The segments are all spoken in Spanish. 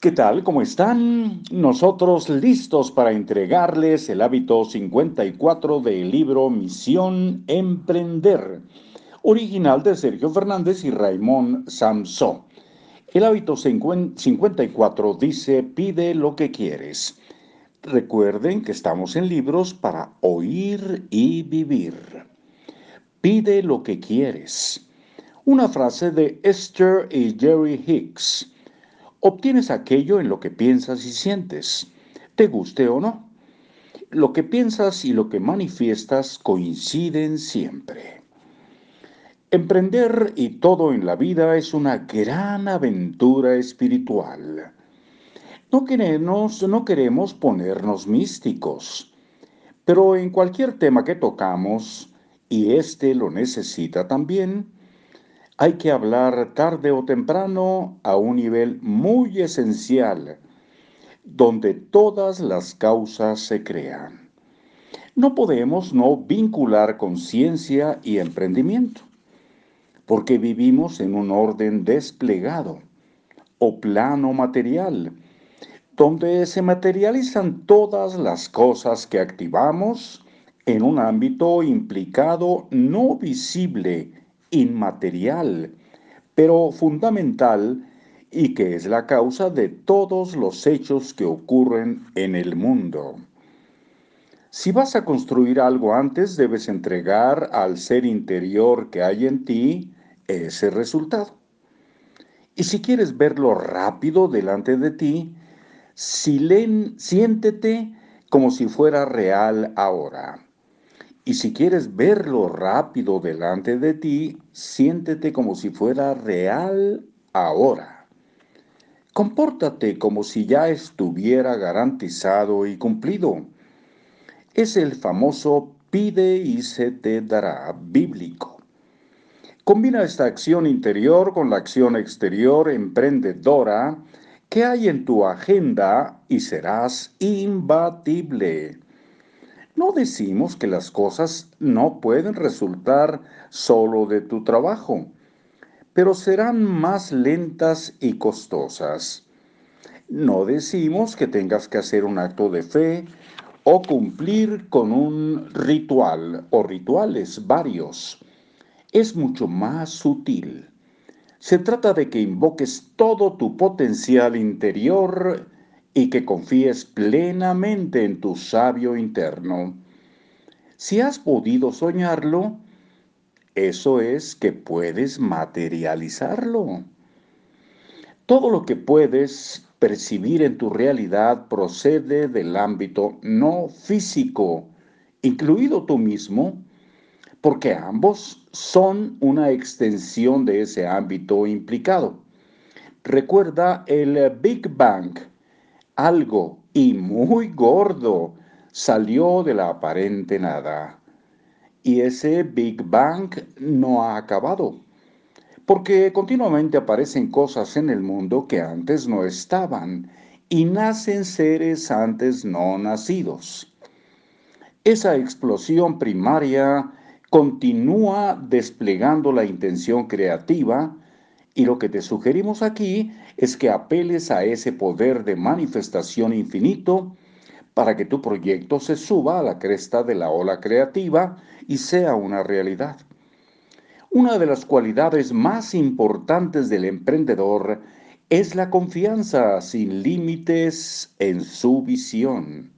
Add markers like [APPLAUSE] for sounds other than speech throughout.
¿Qué tal? ¿Cómo están? Nosotros listos para entregarles el hábito 54 del libro Misión Emprender, original de Sergio Fernández y Raymond Samson. El hábito 54 dice, pide lo que quieres. Recuerden que estamos en libros para oír y vivir. Pide lo que quieres. Una frase de Esther y Jerry Hicks Obtienes aquello en lo que piensas y sientes, te guste o no. Lo que piensas y lo que manifiestas coinciden siempre. Emprender y todo en la vida es una gran aventura espiritual. No queremos, no queremos ponernos místicos, pero en cualquier tema que tocamos, y este lo necesita también, hay que hablar tarde o temprano a un nivel muy esencial, donde todas las causas se crean. No podemos no vincular conciencia y emprendimiento, porque vivimos en un orden desplegado o plano material, donde se materializan todas las cosas que activamos en un ámbito implicado no visible inmaterial, pero fundamental y que es la causa de todos los hechos que ocurren en el mundo. Si vas a construir algo antes, debes entregar al ser interior que hay en ti ese resultado. Y si quieres verlo rápido delante de ti, siéntete como si fuera real ahora. Y si quieres verlo rápido delante de ti, siéntete como si fuera real ahora. Compórtate como si ya estuviera garantizado y cumplido. Es el famoso pide y se te dará bíblico. Combina esta acción interior con la acción exterior emprendedora que hay en tu agenda y serás imbatible. No decimos que las cosas no pueden resultar solo de tu trabajo, pero serán más lentas y costosas. No decimos que tengas que hacer un acto de fe o cumplir con un ritual o rituales varios. Es mucho más sutil. Se trata de que invoques todo tu potencial interior y que confíes plenamente en tu sabio interno. Si has podido soñarlo, eso es que puedes materializarlo. Todo lo que puedes percibir en tu realidad procede del ámbito no físico, incluido tú mismo, porque ambos son una extensión de ese ámbito implicado. Recuerda el Big Bang algo y muy gordo salió de la aparente nada. Y ese Big Bang no ha acabado, porque continuamente aparecen cosas en el mundo que antes no estaban y nacen seres antes no nacidos. Esa explosión primaria continúa desplegando la intención creativa y lo que te sugerimos aquí es que apeles a ese poder de manifestación infinito para que tu proyecto se suba a la cresta de la ola creativa y sea una realidad. Una de las cualidades más importantes del emprendedor es la confianza sin límites en su visión.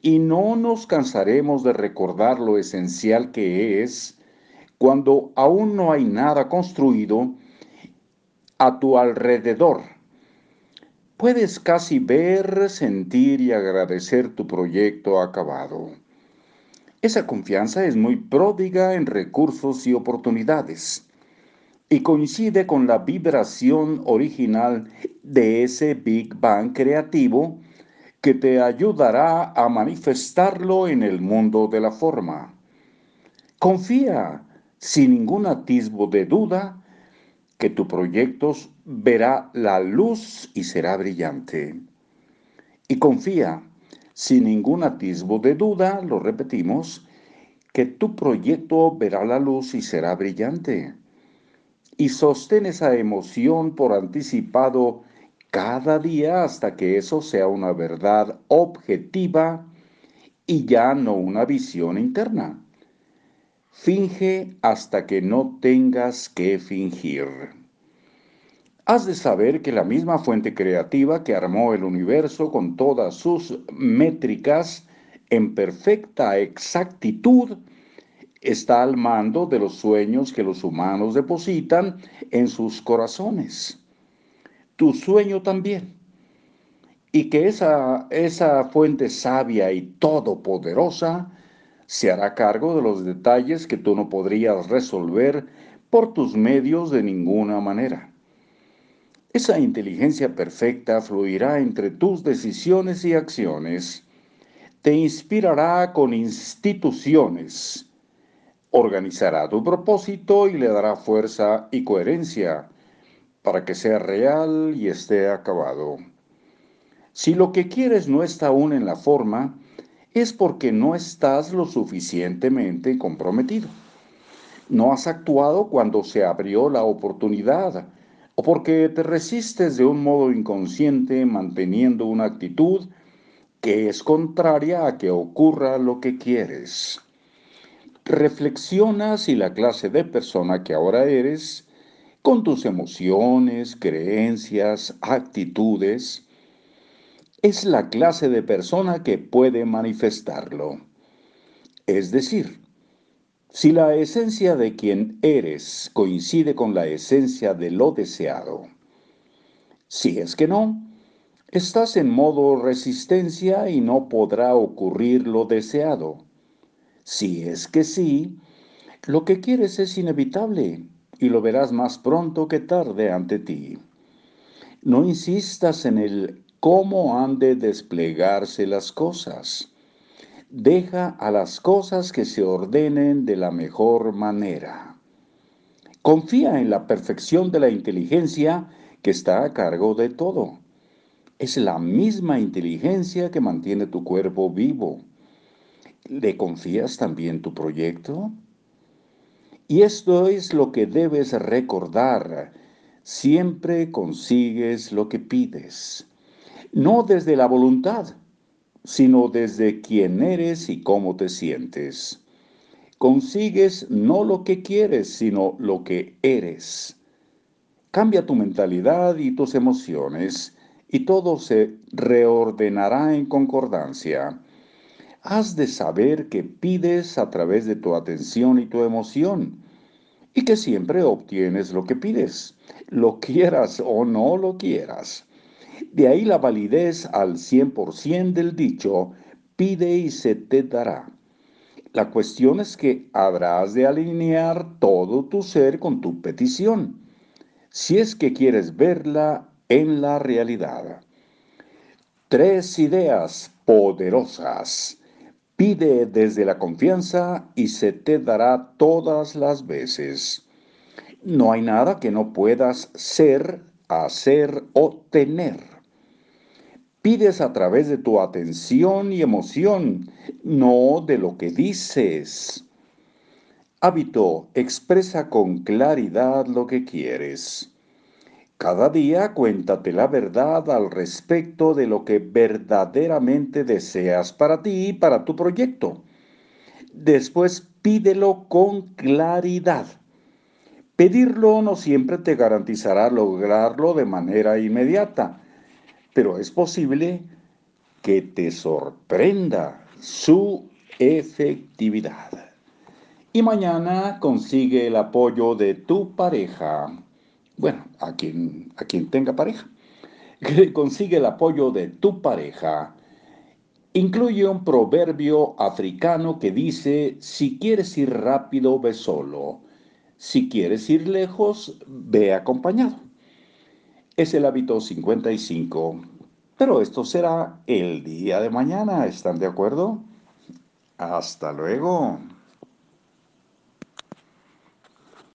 Y no nos cansaremos de recordar lo esencial que es cuando aún no hay nada construido a tu alrededor. Puedes casi ver, sentir y agradecer tu proyecto acabado. Esa confianza es muy pródiga en recursos y oportunidades y coincide con la vibración original de ese Big Bang creativo que te ayudará a manifestarlo en el mundo de la forma. Confía sin ningún atisbo de duda que tu proyecto verá la luz y será brillante. Y confía, sin ningún atisbo de duda, lo repetimos, que tu proyecto verá la luz y será brillante. Y sostén esa emoción por anticipado cada día hasta que eso sea una verdad objetiva y ya no una visión interna. Finge hasta que no tengas que fingir. Has de saber que la misma fuente creativa que armó el universo con todas sus métricas en perfecta exactitud está al mando de los sueños que los humanos depositan en sus corazones. Tu sueño también y que esa, esa fuente sabia y todopoderosa se hará cargo de los detalles que tú no podrías resolver por tus medios de ninguna manera. Esa inteligencia perfecta fluirá entre tus decisiones y acciones, te inspirará con instituciones, organizará tu propósito y le dará fuerza y coherencia para que sea real y esté acabado. Si lo que quieres no está aún en la forma, es porque no estás lo suficientemente comprometido. No has actuado cuando se abrió la oportunidad o porque te resistes de un modo inconsciente manteniendo una actitud que es contraria a que ocurra lo que quieres. Reflexiona si la clase de persona que ahora eres, con tus emociones, creencias, actitudes, es la clase de persona que puede manifestarlo. Es decir, si la esencia de quien eres coincide con la esencia de lo deseado. Si es que no, estás en modo resistencia y no podrá ocurrir lo deseado. Si es que sí, lo que quieres es inevitable y lo verás más pronto que tarde ante ti. No insistas en el cómo han de desplegarse las cosas. Deja a las cosas que se ordenen de la mejor manera. Confía en la perfección de la inteligencia que está a cargo de todo. Es la misma inteligencia que mantiene tu cuerpo vivo. ¿Le confías también tu proyecto? Y esto es lo que debes recordar. Siempre consigues lo que pides no desde la voluntad, sino desde quién eres y cómo te sientes. Consigues no lo que quieres, sino lo que eres. Cambia tu mentalidad y tus emociones y todo se reordenará en concordancia. Has de saber que pides a través de tu atención y tu emoción y que siempre obtienes lo que pides, lo quieras o no lo quieras. De ahí la validez al 100% del dicho, pide y se te dará. La cuestión es que habrás de alinear todo tu ser con tu petición, si es que quieres verla en la realidad. Tres ideas poderosas. Pide desde la confianza y se te dará todas las veces. No hay nada que no puedas ser, hacer o tener. Pides a través de tu atención y emoción, no de lo que dices. Hábito, expresa con claridad lo que quieres. Cada día cuéntate la verdad al respecto de lo que verdaderamente deseas para ti y para tu proyecto. Después pídelo con claridad. Pedirlo no siempre te garantizará lograrlo de manera inmediata pero es posible que te sorprenda su efectividad. Y mañana consigue el apoyo de tu pareja. Bueno, a quien, a quien tenga pareja. [LAUGHS] Consigue el apoyo de tu pareja. Incluye un proverbio africano que dice, si quieres ir rápido, ve solo. Si quieres ir lejos, ve acompañado es el hábito 55. Pero esto será el día de mañana, ¿están de acuerdo? Hasta luego.